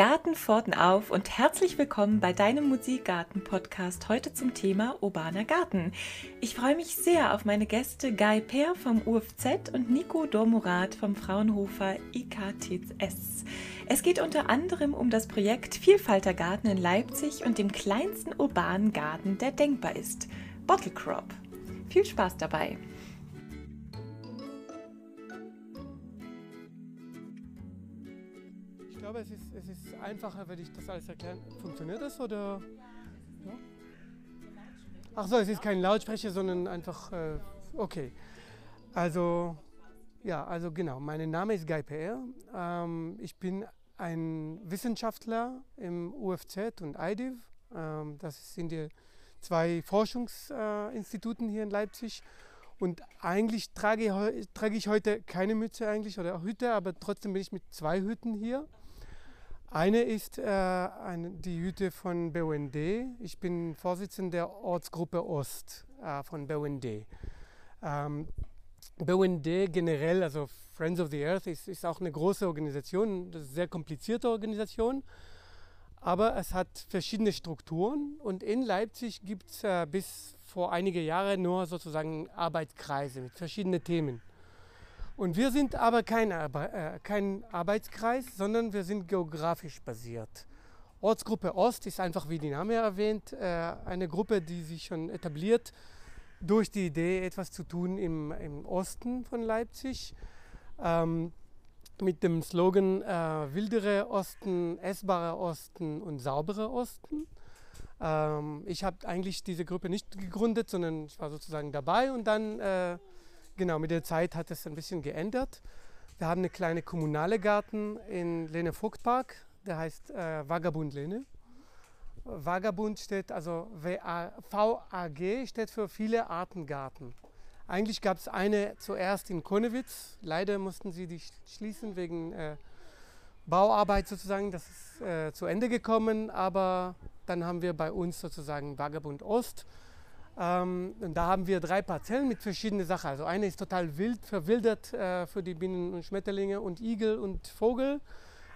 Gartenpforten auf und herzlich willkommen bei deinem Musikgarten-Podcast heute zum Thema urbaner Garten. Ich freue mich sehr auf meine Gäste Guy Peer vom UFZ und Nico Dormurat vom Fraunhofer IKTS. Es geht unter anderem um das Projekt Vielfalter Garten in Leipzig und dem kleinsten urbanen Garten, der denkbar ist, Bottle Crop. Viel Spaß dabei! glaube, es ist, es ist einfacher, wenn ich das alles erkläre. Funktioniert das oder? Ja? Ach so, es ist kein Lautsprecher, sondern einfach, äh, okay. Also, ja, also genau, mein Name ist Guy PR. Ähm, ich bin ein Wissenschaftler im UFZ und IDIV. Ähm, das sind die zwei Forschungsinstituten hier in Leipzig. Und eigentlich trage, trage ich heute keine Mütze eigentlich oder Hütte, aber trotzdem bin ich mit zwei Hütten hier. Eine ist äh, eine, die Hütte von BUND. Ich bin Vorsitzender der Ortsgruppe Ost äh, von BUND. Ähm, BUND generell, also Friends of the Earth, ist, ist auch eine große Organisation, eine sehr komplizierte Organisation, aber es hat verschiedene Strukturen und in Leipzig gibt es äh, bis vor einige Jahre nur sozusagen Arbeitskreise mit verschiedenen Themen. Und wir sind aber kein, äh, kein Arbeitskreis, sondern wir sind geografisch basiert. Ortsgruppe Ost ist einfach, wie die Name erwähnt, äh, eine Gruppe, die sich schon etabliert durch die Idee, etwas zu tun im, im Osten von Leipzig. Ähm, mit dem Slogan äh, Wildere Osten, essbare Osten und saubere Osten. Ähm, ich habe eigentlich diese Gruppe nicht gegründet, sondern ich war sozusagen dabei und dann äh, Genau, mit der Zeit hat es ein bisschen geändert. Wir haben einen kleinen kommunale Garten in Lene Vogtpark, der heißt äh, Vagabund Lene. Vagabund steht, also VAG steht für viele Artengarten. Eigentlich gab es eine zuerst in Konewitz, leider mussten sie die schließen wegen äh, Bauarbeit sozusagen. Das ist äh, zu Ende gekommen, aber dann haben wir bei uns sozusagen Vagabund Ost ähm, und da haben wir drei Parzellen mit verschiedenen Sachen. Also eine ist total wild, verwildert äh, für die Bienen und Schmetterlinge und Igel und Vogel.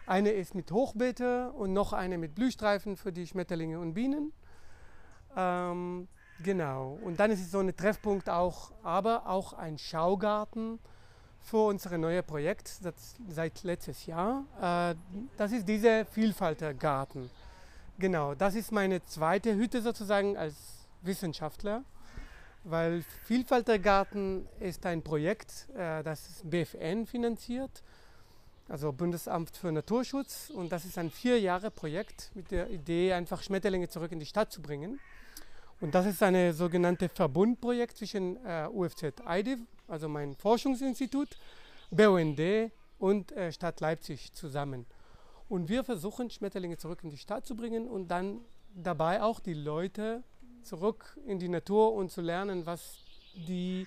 Eine ist mit Hochbeete und noch eine mit Blühstreifen für die Schmetterlinge und Bienen. Ähm, genau. Und dann ist es so ein Treffpunkt auch, aber auch ein Schaugarten für unser neues Projekt das seit letztes Jahr. Äh, das ist dieser Vielfaltergarten. Genau, das ist meine zweite Hütte sozusagen als Wissenschaftler, weil Vielfaltergarten ist ein Projekt, äh, das BFN finanziert, also Bundesamt für Naturschutz. Und das ist ein vier Jahre Projekt mit der Idee, einfach Schmetterlinge zurück in die Stadt zu bringen. Und das ist ein sogenannte Verbundprojekt zwischen äh, UFZ IDIV, also mein Forschungsinstitut, BUND und äh, Stadt Leipzig zusammen. Und wir versuchen, Schmetterlinge zurück in die Stadt zu bringen und dann dabei auch die Leute zurück in die Natur und zu lernen, was die,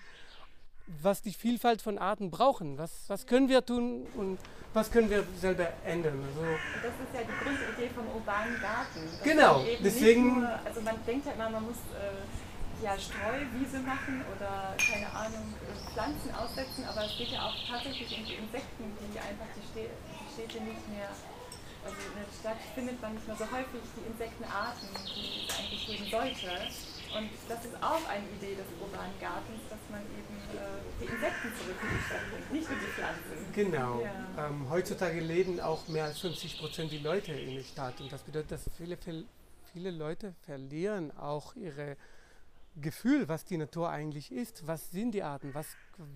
was die Vielfalt von Arten brauchen. Was, was können wir tun und was können wir selber ändern. Also das ist ja die Grundidee vom urbanen Garten. Genau, deswegen. Nur, also man denkt ja immer, man muss äh, ja, Streuwiese machen oder keine Ahnung, Pflanzen aussetzen, aber es geht ja auch tatsächlich um die Insekten, die einfach die Städte nicht mehr also in der Stadt findet man nicht mehr so häufig die Insektenarten, die es eigentlich geben sollte. Und das ist auch eine Idee des urbanen Gartens, dass man eben äh, die Insekten zurück in die Stadt bringt, nicht nur die Pflanzen. Genau. Ja. Ähm, heutzutage leben auch mehr als 50 Prozent die Leute in der Stadt. Und das bedeutet, dass viele, viele Leute verlieren auch ihre Gefühl, was die Natur eigentlich ist. Was sind die Arten? Was,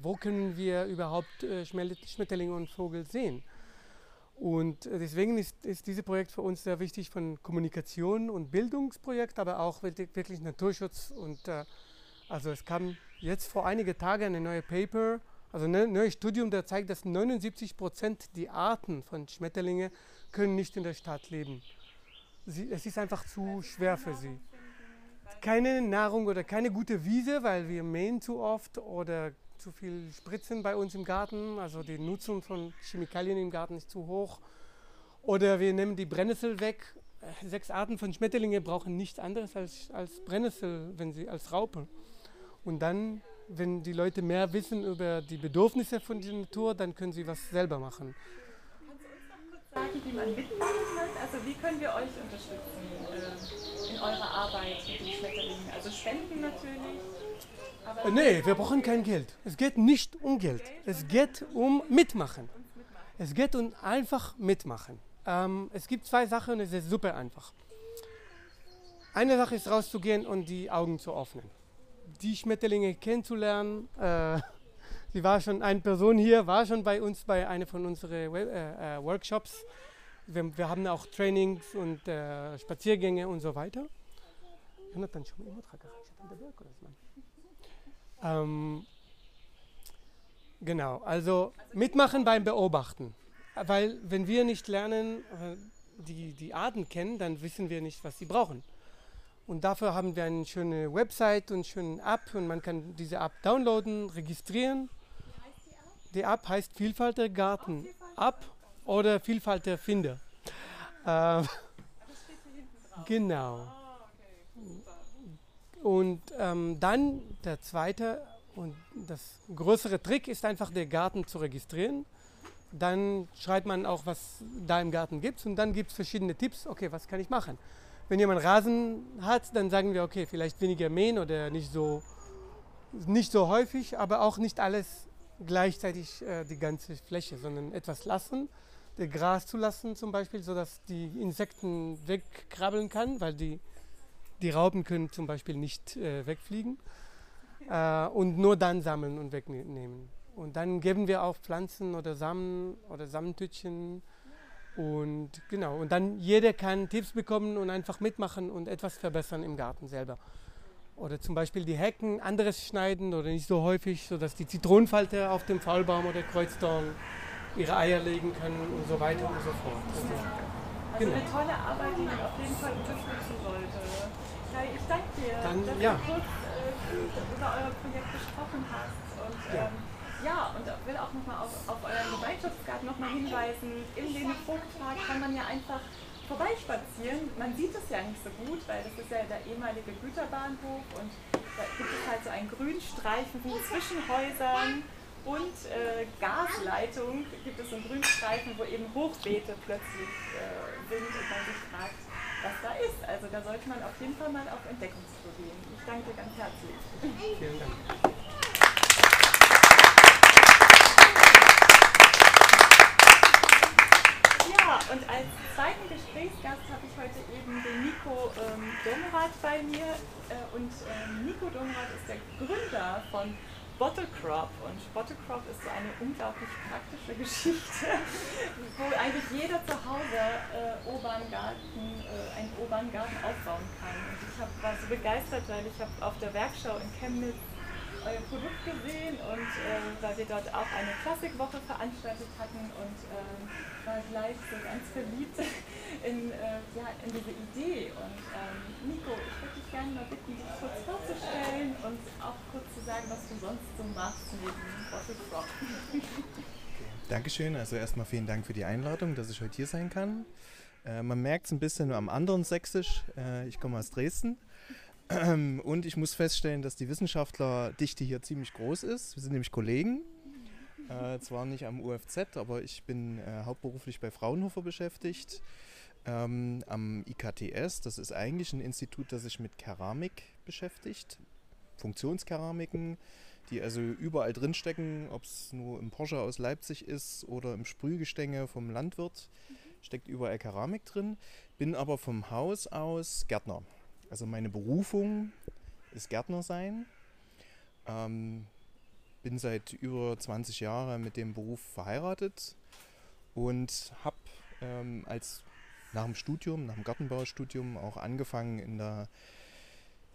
wo können wir überhaupt äh, Schmetterlinge und Vogel sehen? Und deswegen ist, ist dieses Projekt für uns sehr wichtig von Kommunikation und Bildungsprojekt, aber auch wirklich Naturschutz. Und äh, also es kam jetzt vor einigen Tagen ein neues Paper, also ein neues Studium, der zeigt, dass 79 Prozent die Arten von Schmetterlinge können nicht in der Stadt leben. Sie, es ist einfach zu schwer für sie. Keine Nahrung oder keine gute Wiese, weil wir mähen zu oft oder zu viel Spritzen bei uns im Garten, also die Nutzung von Chemikalien im Garten ist zu hoch. Oder wir nehmen die Brennnessel weg. Sechs Arten von Schmetterlinge brauchen nichts anderes als, als Brennnessel, wenn sie als Raupe. Und dann, wenn die Leute mehr wissen über die Bedürfnisse von der Natur, dann können sie was selber machen. Kannst du uns noch kurz sagen, wie man mitmachen kann also wie können wir euch unterstützen äh, in eurer Arbeit mit den Schmetterlingen? Also spenden natürlich. Aber Nee, wir brauchen kein Geld. Es geht nicht um Geld. Es geht um Mitmachen. Es geht um einfach mitmachen. Ähm, es gibt zwei Sachen und es ist super einfach. Eine Sache ist rauszugehen und die Augen zu öffnen. Die Schmetterlinge kennenzulernen. Äh, sie war schon, eine Person hier war schon bei uns bei einer von unseren äh, äh, Workshops. Wir, wir haben auch Trainings und äh, Spaziergänge und so weiter. Ähm, genau, also mitmachen beim Beobachten. Weil wenn wir nicht lernen, äh, die, die Arten kennen, dann wissen wir nicht, was sie brauchen. Und dafür haben wir eine schöne Website und eine schöne App und man kann diese App downloaden, registrieren. Die App heißt Vielfalt der Garten App oder Vielfalt der Finder. Äh, genau. Und ähm, dann der zweite und das größere Trick ist einfach, den Garten zu registrieren. Dann schreibt man auch, was da im Garten gibt und dann gibt es verschiedene Tipps. Okay, was kann ich machen? Wenn jemand Rasen hat, dann sagen wir, okay, vielleicht weniger mähen oder nicht so, nicht so häufig, aber auch nicht alles gleichzeitig äh, die ganze Fläche, sondern etwas lassen, das Gras zu lassen zum Beispiel, sodass die Insekten wegkrabbeln kann, weil die die Raupen können zum Beispiel nicht äh, wegfliegen äh, und nur dann sammeln und wegnehmen. Und dann geben wir auch Pflanzen oder Samen oder Samentütchen und genau. Und dann jeder kann Tipps bekommen und einfach mitmachen und etwas verbessern im Garten selber. Oder zum Beispiel die Hecken anderes schneiden oder nicht so häufig, sodass die Zitronenfalte auf dem Faulbaum oder Kreuzdorn ihre Eier legen können und so weiter und so fort. Also, Also Genau. eine tolle Arbeit, die man auf jeden Fall unterstützen sollte. Kai, ich danke dir, Dann- dass ja. du kurz äh, über euer Projekt gesprochen hast. Und Ja. ähm, ja, und will auch nochmal auf, auf euren Gemeinschaftsgarten nochmal hinweisen. Im Lene Vogtpark kann man ja einfach vorbeispazieren. Man sieht es ja nicht so gut, weil das ist ja der ehemalige Güterbahnhof und da gibt es halt so einen Grünstreifen zwischen Häusern und äh, Gasleitung gibt es so einen Grünstreifen, wo eben Hochbeete plötzlich äh, sind und man sich fragt, was da ist. Also da sollte man auf jeden Fall mal auf Entdeckungstour gehen. Ich danke dir ganz herzlich. vielen Dank. Ja, und als zweiten Gesprächsgast habe ich heute eben den Nico ähm, Domrath bei mir. Äh, und ähm, Nico Domrath ist der Gründer von Bottlecrop. Und Bottlecrop ist so eine unglaublich praktische Geschichte, wo eigentlich jeder zu Hause äh, Oberngarten, äh, einen Oberngarten aufbauen kann. Und ich hab, war so begeistert, weil ich habe auf der Werkschau in Chemnitz euer Produkt gesehen und äh, weil wir dort auch eine Klassikwoche veranstaltet hatten und ähm, war gleich so ganz verliebt in, äh, ja, in diese Idee. Und ähm, Nico, ich würde dich gerne mal bitten, dich kurz vorzustellen und auch kurz zu sagen, was du sonst so machst neben Bottle Crop. Dankeschön. Also erstmal vielen Dank für die Einladung, dass ich heute hier sein kann. Äh, man merkt es ein bisschen am anderen Sächsisch. Äh, ich komme aus Dresden. Und ich muss feststellen, dass die Wissenschaftlerdichte hier ziemlich groß ist. Wir sind nämlich Kollegen. Äh, zwar nicht am UFZ, aber ich bin äh, hauptberuflich bei Fraunhofer beschäftigt. Ähm, am IKTS, das ist eigentlich ein Institut, das sich mit Keramik beschäftigt. Funktionskeramiken, die also überall drinstecken, ob es nur im Porsche aus Leipzig ist oder im Sprühgestänge vom Landwirt, steckt überall Keramik drin. Bin aber vom Haus aus Gärtner. Also meine Berufung ist Gärtner sein. Ähm, bin seit über 20 Jahren mit dem Beruf verheiratet und habe ähm, als nach dem Studium, nach dem Gartenbaustudium auch angefangen in der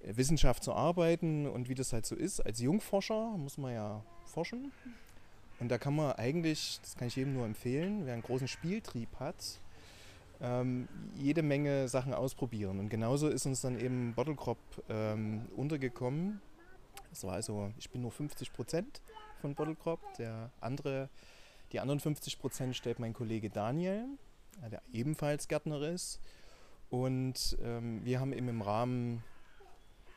Wissenschaft zu arbeiten und wie das halt so ist. Als Jungforscher muss man ja forschen. Und da kann man eigentlich, das kann ich jedem nur empfehlen, wer einen großen Spieltrieb hat, ähm, jede Menge Sachen ausprobieren. Und genauso ist uns dann eben Bottlecrop ähm, untergekommen. Das war also, ich bin nur 50 Prozent von Bottlecrop. Der andere, die anderen 50 Prozent stellt mein Kollege Daniel, äh, der ebenfalls Gärtner ist. Und ähm, wir haben eben im Rahmen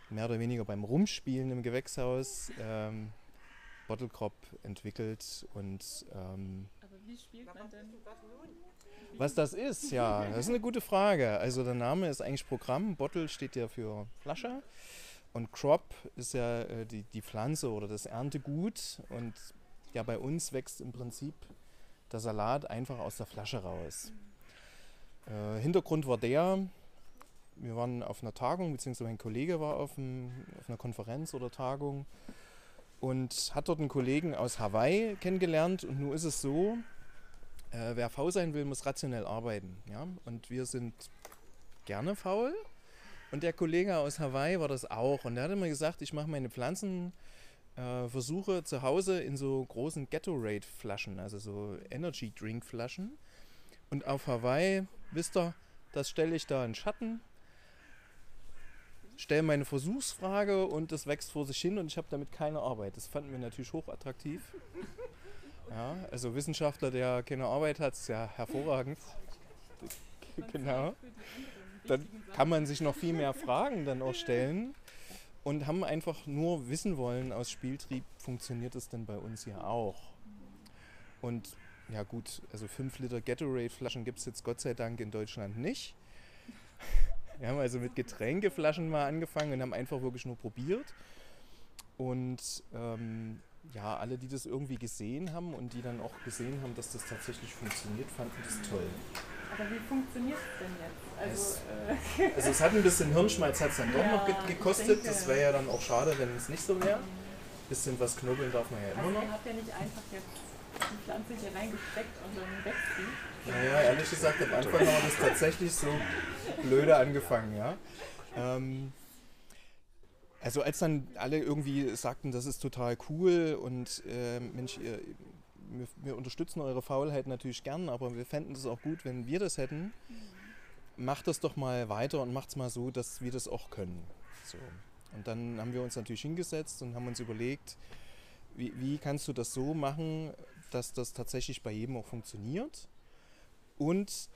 mehr oder weniger beim Rumspielen im Gewächshaus ähm, Bottlecrop entwickelt und ähm, Aber wie spielt man denn? Was das ist, ja, das ist eine gute Frage. Also der Name ist eigentlich Programm. Bottle steht ja für Flasche. Und Crop ist ja äh, die, die Pflanze oder das Erntegut. Und ja, bei uns wächst im Prinzip der Salat einfach aus der Flasche raus. Äh, Hintergrund war der, wir waren auf einer Tagung, beziehungsweise mein Kollege war auf, einem, auf einer Konferenz oder Tagung und hat dort einen Kollegen aus Hawaii kennengelernt. Und nun ist es so, äh, wer faul sein will, muss rationell arbeiten. Ja? Und wir sind gerne faul. Und der Kollege aus Hawaii war das auch. Und der hat immer gesagt, ich mache meine Pflanzenversuche äh, zu Hause in so großen Gatorade-Flaschen, also so Energy-Drink-Flaschen. Und auf Hawaii, wisst ihr, das stelle ich da in Schatten, stelle meine Versuchsfrage und das wächst vor sich hin und ich habe damit keine Arbeit. Das fanden wir natürlich hochattraktiv. Ja, also Wissenschaftler, der keine Arbeit hat, ist ja hervorragend. Genau. Dann kann man sich noch viel mehr Fragen dann auch stellen und haben einfach nur wissen wollen aus Spieltrieb, funktioniert das denn bei uns hier auch? Und ja gut, also 5 Liter Gatorade-Flaschen gibt es jetzt Gott sei Dank in Deutschland nicht. Wir haben also mit Getränkeflaschen mal angefangen und haben einfach wirklich nur probiert. Und ähm, ja, alle, die das irgendwie gesehen haben und die dann auch gesehen haben, dass das tatsächlich funktioniert, fanden das toll. Aber wie funktioniert es denn jetzt? Also, es, äh also es hat ein bisschen Hirnschmalz hat es dann doch Ja, noch ge gekostet. denke- Das wäre ja dann auch schade, wenn es nicht so wäre. Bisschen was knobeln darf man ja immer also noch. ihr habt ja nicht einfach jetzt die Pflanze hier reingesteckt und dann wächst sie. Naja, ehrlich gesagt, am Anfang haben wir das tatsächlich so blöde angefangen, ja. Ähm, also als dann alle irgendwie sagten, das ist total cool und äh, Mensch, ihr, wir, wir unterstützen eure Faulheit natürlich gern, aber wir fänden es auch gut, wenn wir das hätten. Macht das doch mal weiter und macht es mal so, dass wir das auch können. So. Und dann haben wir uns natürlich hingesetzt und haben uns überlegt, wie, wie kannst du das so machen, dass das tatsächlich bei jedem auch funktioniert und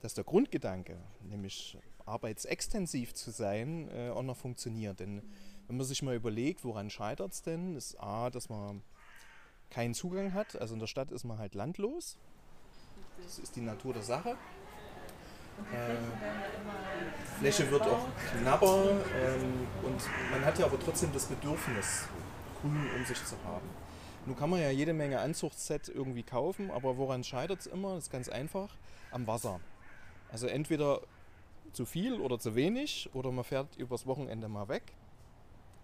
dass der Grundgedanke, nämlich arbeitsextensiv zu sein, äh, auch noch funktioniert. Denn wenn man sich mal überlegt, woran scheitert es denn, ist A, dass man keinen Zugang hat. Also in der Stadt ist man halt landlos. Das ist die Natur der Sache. Äh, Fläche wird auch knapper ähm, und man hat ja aber trotzdem das Bedürfnis, Grün um sich zu haben. Nun kann man ja jede Menge Anzuchtset irgendwie kaufen, aber woran scheitert es immer? Das ist ganz einfach, am Wasser. Also entweder zu viel oder zu wenig oder man fährt übers Wochenende mal weg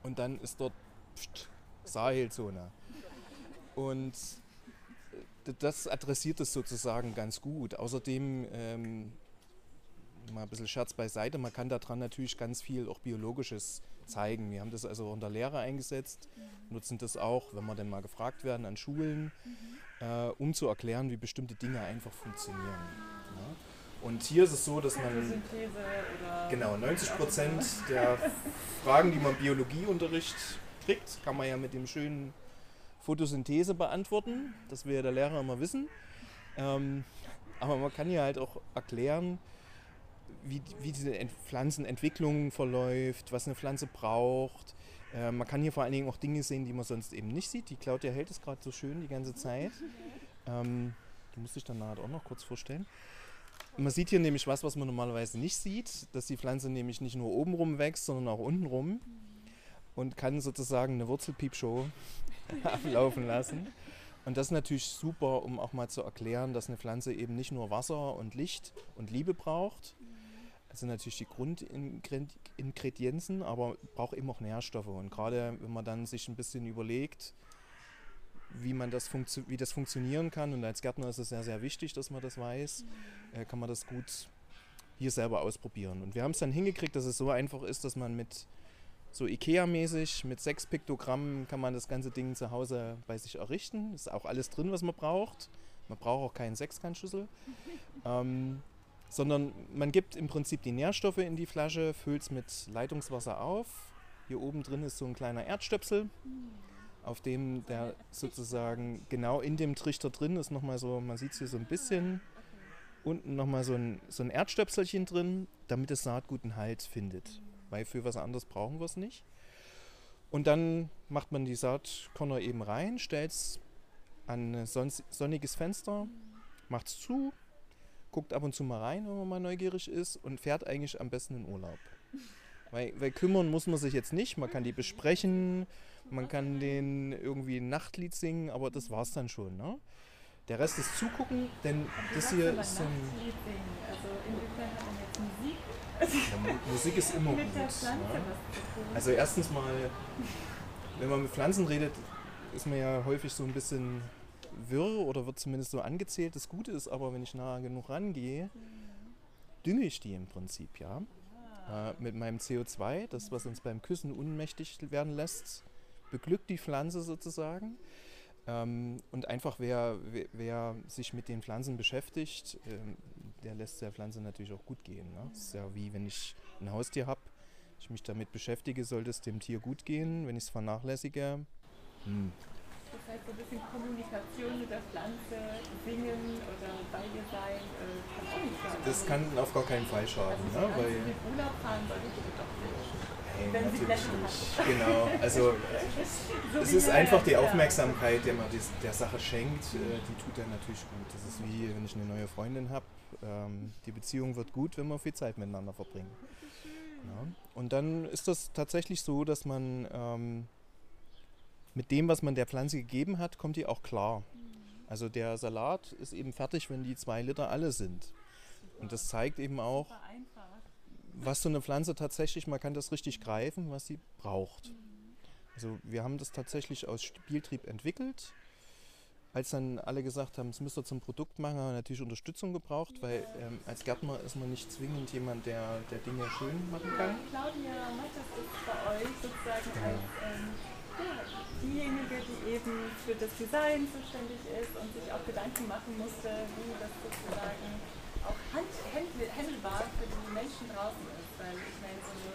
und dann ist dort pst, Sahelzone. Und äh, das adressiert es sozusagen ganz gut. Außerdem, ähm, mal ein bisschen Scherz beiseite, man kann daran natürlich ganz viel auch Biologisches zeigen. Wir haben das also in der Lehre eingesetzt, nutzen das auch, wenn wir dann mal gefragt werden an Schulen, äh, um zu erklären, wie bestimmte Dinge einfach funktionieren. Und hier ist es so, dass man. Genau, 90 Prozent der Fragen, die man im Biologieunterricht kriegt, kann man ja mit dem schönen Photosynthese beantworten. Das will ja der Lehrer immer wissen. Ähm, aber man kann ja halt auch erklären, wie, wie diese Ent Pflanzenentwicklung verläuft, was eine Pflanze braucht. Äh, man kann hier vor allen Dingen auch Dinge sehen, die man sonst eben nicht sieht. Die Claudia hält es gerade so schön die ganze Zeit. Ähm, die muss ich dann nachher auch noch kurz vorstellen. Man sieht hier nämlich was, was man normalerweise nicht sieht, dass die Pflanze nämlich nicht nur oben rum wächst, sondern auch unten rum und kann sozusagen eine Wurzelpiepshow ablaufen lassen. Und das ist natürlich super, um auch mal zu erklären, dass eine Pflanze eben nicht nur Wasser und Licht und Liebe braucht. Das sind natürlich die Grundingredienzen, aber braucht eben auch Nährstoffe. Und gerade wenn man dann sich ein bisschen überlegt, wie, man das wie das funktionieren kann, und als Gärtner ist es sehr, sehr wichtig, dass man das weiß, äh, kann man das gut hier selber ausprobieren. Und wir haben es dann hingekriegt, dass es so einfach ist, dass man mit so Ikea-mäßig, mit sechs Piktogrammen kann man das ganze Ding zu Hause bei sich errichten. Ist auch alles drin, was man braucht. Man braucht auch keinen Sechskantschlüssel. ähm, sondern man gibt im Prinzip die Nährstoffe in die Flasche, füllt es mit Leitungswasser auf. Hier oben drin ist so ein kleiner Erdstöpsel, auf dem der sozusagen genau in dem Trichter drin ist nochmal so, man sieht es hier so ein bisschen, unten nochmal so ein, so ein Erdstöpselchen drin, damit das Saatgut einen Halt findet. Weil für was anderes brauchen wir es nicht. Und dann macht man die Saatkörner eben rein, stellt es an ein sonniges Fenster, macht's zu, guckt ab und zu mal rein, wenn man mal neugierig ist und fährt eigentlich am besten in Urlaub. Weil, weil kümmern muss man sich jetzt nicht, man kann die besprechen, man kann denen irgendwie ein Nachtlied singen, aber das war's dann schon. Ne? Der Rest ist zugucken, denn das hier ist ein. Also inwiefern hat man jetzt Musik? Ja, Mu- Musik ist immer gut. Ne? Also erstens mal, wenn man mit Pflanzen redet, ist man ja häufig so ein bisschen wirr oder wird zumindest so angezählt. Das Gute ist aber, wenn ich nah genug rangehe, dünge ich die im Prinzip, ja. Äh, mit meinem CO2, das, was uns beim Küssen unmächtig werden lässt, beglückt die Pflanze sozusagen. Ähm, und einfach wer, wer, wer sich mit den Pflanzen beschäftigt, ähm, der lässt der Pflanze natürlich auch gut gehen. Ne? Das ist ja wie wenn ich ein Haustier habe, ich mich damit beschäftige, sollte es dem Tier gut gehen. Wenn ich es vernachlässige, hm, Das heißt, so ein bisschen Kommunikation mit der Pflanze, singen oder bei ihr sein, äh, kann auch nicht schaden. das kann auf gar keinen Fall schaden. also, Ne? Weil, sie in Urlaub fahren sollte sie doch nicht. Wenn sie Blätter nicht. Genau. Also So es ist einfach die. Aufmerksamkeit, die man der Sache schenkt, äh, die tut dann natürlich gut. Das ist wie wenn ich eine neue Freundin habe. Ähm, die Beziehung wird gut, wenn wir viel Zeit miteinander verbringen. Ja. Und dann ist das tatsächlich so, dass man ähm, mit dem, was man der Pflanze gegeben hat, kommt die auch klar. Also der Salat ist eben fertig, wenn die zwei Liter alle sind. Und das zeigt eben auch, was so eine Pflanze tatsächlich, man kann das richtig greifen, was sie braucht. Also wir haben das tatsächlich aus Spieltrieb entwickelt. Als dann alle gesagt haben, es müsst ihr zum Produkt machen, haben wir natürlich Unterstützung gebraucht, weil ähm, als Gärtner ist man nicht zwingend jemand, der, der Dinge schön machen kann. Claudia Mattes ist bei euch sozusagen als ähm, ja, diejenige, die eben für das Design zuständig ist und sich auch Gedanken machen musste, wie das sozusagen auch hand, handelbar für die Menschen draußen ist. Weil ich meine, so eine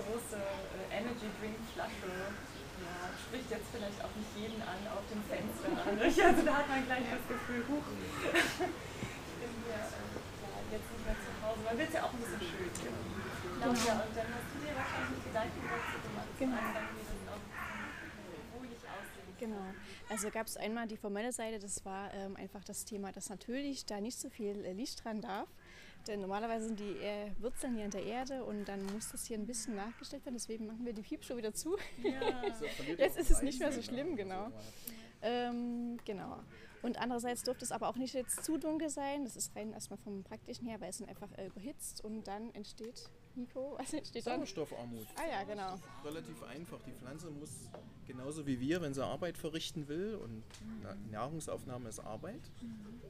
große äh, Energy Drink Flasche ja, spricht jetzt vielleicht auch nicht jeden an auf dem Fenster. Also da hat man gleich das Gefühl, huch, ich bin hier äh, ja, jetzt nicht mehr zu Hause. Man es ja auch ein bisschen schön. Claudia, und dann hast du dir wahrscheinlich Gedanken dazu gemacht, Genau. Anfang, wie das auch Genau. Also gab es einmal die formelle Seite, das war ähm, einfach das Thema, dass natürlich da nicht so viel äh, Licht dran darf. Denn normalerweise sind die äh, Wurzeln hier in der Erde und dann muss das hier ein bisschen nachgestellt werden. Deswegen machen wir die Piepshow wieder zu. Ja. Jetzt ist es nicht mehr so schlimm, genau. Ähm, genau. Und andererseits durfte es aber auch nicht jetzt zu dunkel sein. Das ist rein erstmal vom Praktischen her, weil es dann einfach äh, überhitzt und dann entsteht, Nico, was entsteht dann? Sauerstoffarmut. Ah ja, genau. Relativ einfach. Die Pflanze muss genauso wie wir, wenn sie Arbeit verrichten will, und Na Nahrungsaufnahme ist Arbeit.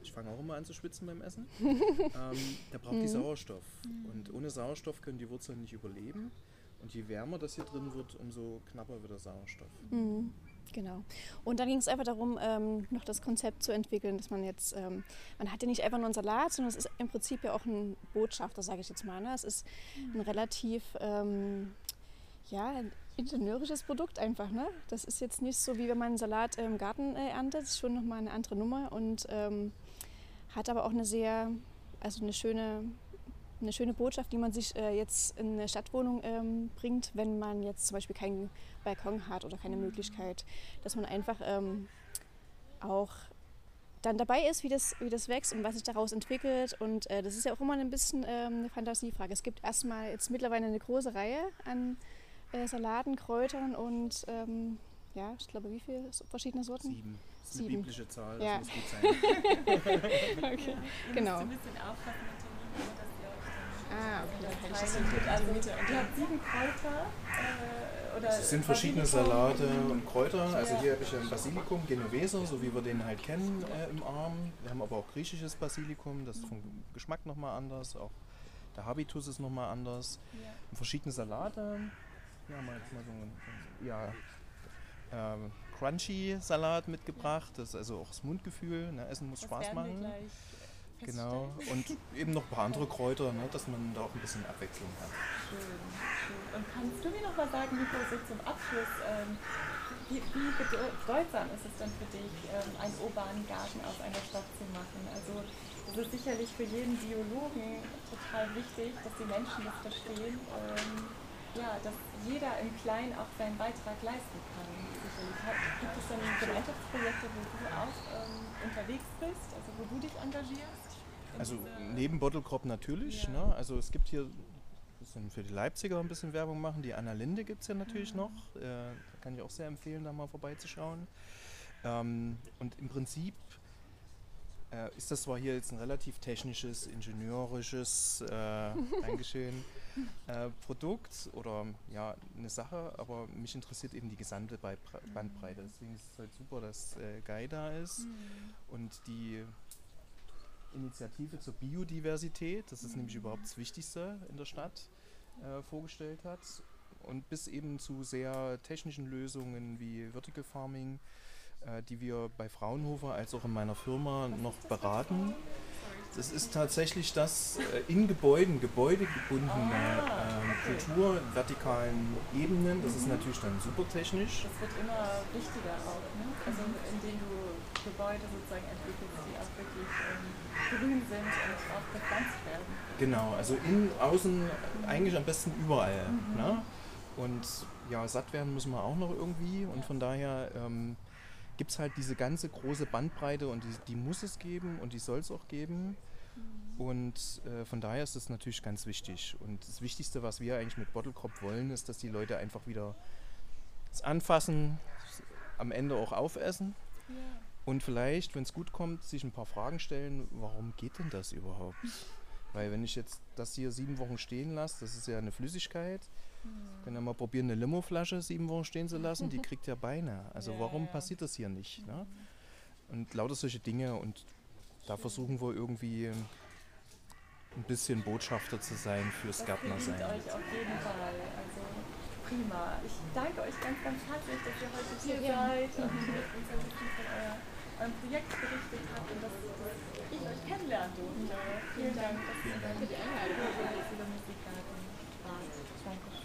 Ich fange auch immer an zu schwitzen beim Essen. ähm, da braucht die Sauerstoff. Und ohne Sauerstoff können die Wurzeln nicht überleben. Und je wärmer das hier drin wird, umso knapper wird der Sauerstoff. Mhm, genau. Und dann ging es einfach darum, ähm, noch das Konzept zu entwickeln, dass man jetzt, ähm, man hat ja nicht einfach nur einen Salat, sondern es ist im Prinzip ja auch ein Botschafter, sage ich jetzt mal. Ne? Es ist ein relativ, ähm, ja, ein ingenieurisches Produkt einfach. Ne? Das ist jetzt nicht so, wie wenn man einen Salat im Garten äh, erntet, das ist schon nochmal eine andere Nummer und ähm, hat aber auch eine sehr, also eine schöne eine schöne Botschaft, die man sich äh, jetzt in eine Stadtwohnung ähm, bringt, wenn man jetzt zum Beispiel keinen Balkon hat oder keine Möglichkeit, dass man einfach ähm, auch dann dabei ist, wie das, wie das wächst und was sich daraus entwickelt. Und äh, das ist ja auch immer ein bisschen ähm, eine Fantasiefrage. Es gibt erstmal jetzt mittlerweile eine große Reihe an äh, Salaten, Kräutern und ähm, ja, ich glaube, wie viele verschiedene Sorten? Sieben. Das ist eine Sieben. biblische Zahl, das Ja. muss gut sein. Okay. Ihr Genau. müsst ein bisschen aufpassen mit dem dass ihr euch dann Ah, okay, dann kann ich das. Also, in die habt sieben Kräuter äh, oder Es sind verschiedene. Salate und Kräuter. Also hier habe ich ein Basilikum, Genovese, so wie wir den halt kennen äh, im Arm. Wir haben aber auch griechisches Basilikum, das ist vom Geschmack nochmal anders. Auch der Habitus ist nochmal anders. Und verschiedene Salate. Hier haben wir jetzt mal so einen ja, ähm, Crunchy-Salat mitgebracht. Das ist also auch das Mundgefühl. Ne? Essen muss Das Spaß machen. Genau. Und eben noch ein paar andere Kräuter, ne? dass man da auch ein bisschen Abwechslung hat. Schön, schön. Und kannst du mir noch mal sagen, Nico, so zum Abschluss, ähm, wie, wie bedeu- bedeutsam ist es denn für dich, ähm, einen urbanen Garten aus einer Stadt zu machen? Also es ist sicherlich für jeden Biologen total wichtig, dass die Menschen das verstehen. Ähm, ja, dass jeder im Kleinen auch seinen Beitrag leisten kann. Sicherlich. Gibt es dann Gemeinschaftsprojekte, wo du auch ähm, unterwegs bist, also wo du dich engagierst? Also neben Bottlecrop natürlich. Ja. Ne? Also es gibt hier für die Leipziger ein bisschen Werbung machen. Die Anna Linde gibt es ja natürlich mhm. noch. Äh, kann ich auch sehr empfehlen, da mal vorbeizuschauen. Ähm, und im Prinzip äh, ist das zwar hier jetzt ein relativ technisches, ingenieurisches, äh, Dankeschön, äh, Produkt oder ja, eine Sache, aber mich interessiert eben die gesamte Bandbreite. Deswegen ist es halt super, dass äh, Guy da ist mhm. und die Initiative zur Biodiversität, das ist mhm. nämlich überhaupt das Wichtigste in der Stadt, äh, vorgestellt hat. Und bis eben zu sehr technischen Lösungen wie Vertical Farming, äh, die wir bei Fraunhofer als auch in meiner Firma noch beraten. Das ist tatsächlich das äh, in Gebäuden, gebäudegebundene äh, Kultur, vertikalen Ebenen. Das ist natürlich dann super technisch. Das wird immer wichtiger auch, ne? also indem du Gebäude sozusagen entwickelst, die auch wirklich ähm, grün sind und auch gepflanzt werden. Genau, also in, außen, eigentlich am besten überall. Mhm. Ne? Und ja, satt werden müssen wir auch noch irgendwie und von daher ähm, gibt es halt diese ganze große Bandbreite und die, die muss es geben und die soll es auch geben. Und äh, von daher ist das natürlich ganz wichtig. Und das Wichtigste, was wir eigentlich mit Bottle Crop wollen, ist, dass die Leute einfach wieder das Anfassen, am Ende auch aufessen. Ja. Und vielleicht, wenn es gut kommt, sich ein paar Fragen stellen, warum geht denn das überhaupt? Weil wenn ich jetzt das hier sieben Wochen stehen lasse, das ist ja eine Flüssigkeit, Mhm. Können ja mal probieren, eine Limo-Flasche sieben Wochen stehen zu lassen, die kriegt ja Beine. Also ja, warum ja. passiert das hier nicht? Ne? Und lauter solche Dinge und da versuchen wir irgendwie ein bisschen Botschafter zu sein fürs das Gärtnersein. euch auf jeden Fall. Also prima. Ich danke euch ganz, ganz herzlich, dass ihr heute hier seid und uns ein bisschen von euer, eurem Projekt berichtet habt und dass, dass ich euch kennenlernen durfte. Vielen Dank, dass ihr für die Einladung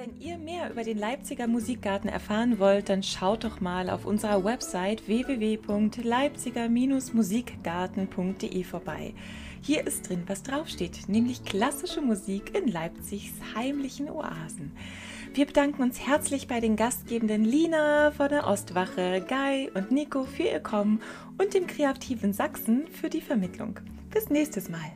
Wenn ihr mehr über den Leipziger Musikgarten erfahren wollt, dann schaut doch mal auf unserer Website www.leipziger-musikgarten.de vorbei. Hier ist drin, was draufsteht, nämlich klassische Musik in Leipzigs heimlichen Oasen. Wir bedanken uns herzlich bei den Gastgebenden Lina von der Ostwache, Guy und Nico für ihr Kommen und dem kreativen Sachsen für die Vermittlung. Bis nächstes Mal.